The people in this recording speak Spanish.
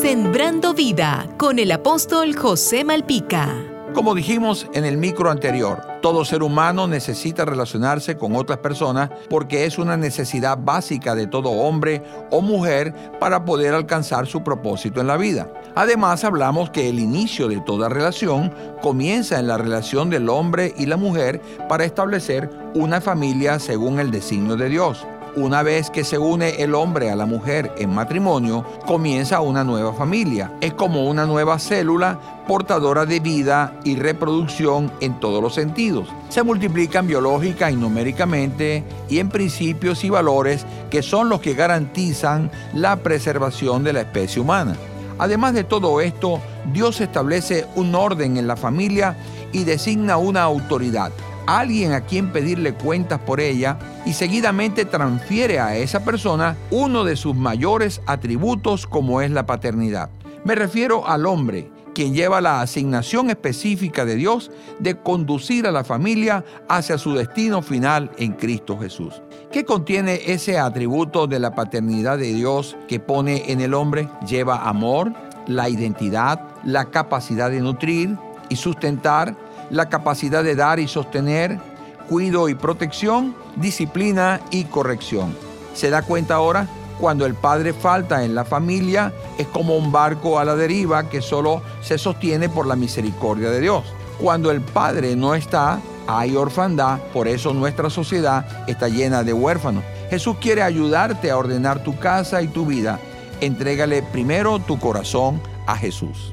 Sembrando vida con el apóstol José Malpica. Como dijimos en el micro anterior, todo ser humano necesita relacionarse con otras personas porque es una necesidad básica de todo hombre o mujer para poder alcanzar su propósito en la vida. Además hablamos que el inicio de toda relación comienza en la relación del hombre y la mujer para establecer una familia según el designio de Dios. Una vez que se une el hombre a la mujer en matrimonio, comienza una nueva familia. Es como una nueva célula portadora de vida y reproducción en todos los sentidos. Se multiplican biológica y numéricamente y en principios y valores que son los que garantizan la preservación de la especie humana. Además de todo esto, Dios establece un orden en la familia y designa una autoridad alguien a quien pedirle cuentas por ella y seguidamente transfiere a esa persona uno de sus mayores atributos como es la paternidad. Me refiero al hombre, quien lleva la asignación específica de Dios de conducir a la familia hacia su destino final en Cristo Jesús. ¿Qué contiene ese atributo de la paternidad de Dios que pone en el hombre? Lleva amor, la identidad, la capacidad de nutrir y sustentar, la capacidad de dar y sostener, cuido y protección, disciplina y corrección. ¿Se da cuenta ahora? Cuando el padre falta en la familia, es como un barco a la deriva que solo se sostiene por la misericordia de Dios. Cuando el padre no está, hay orfandad, por eso nuestra sociedad está llena de huérfanos. Jesús quiere ayudarte a ordenar tu casa y tu vida. Entrégale primero tu corazón a Jesús.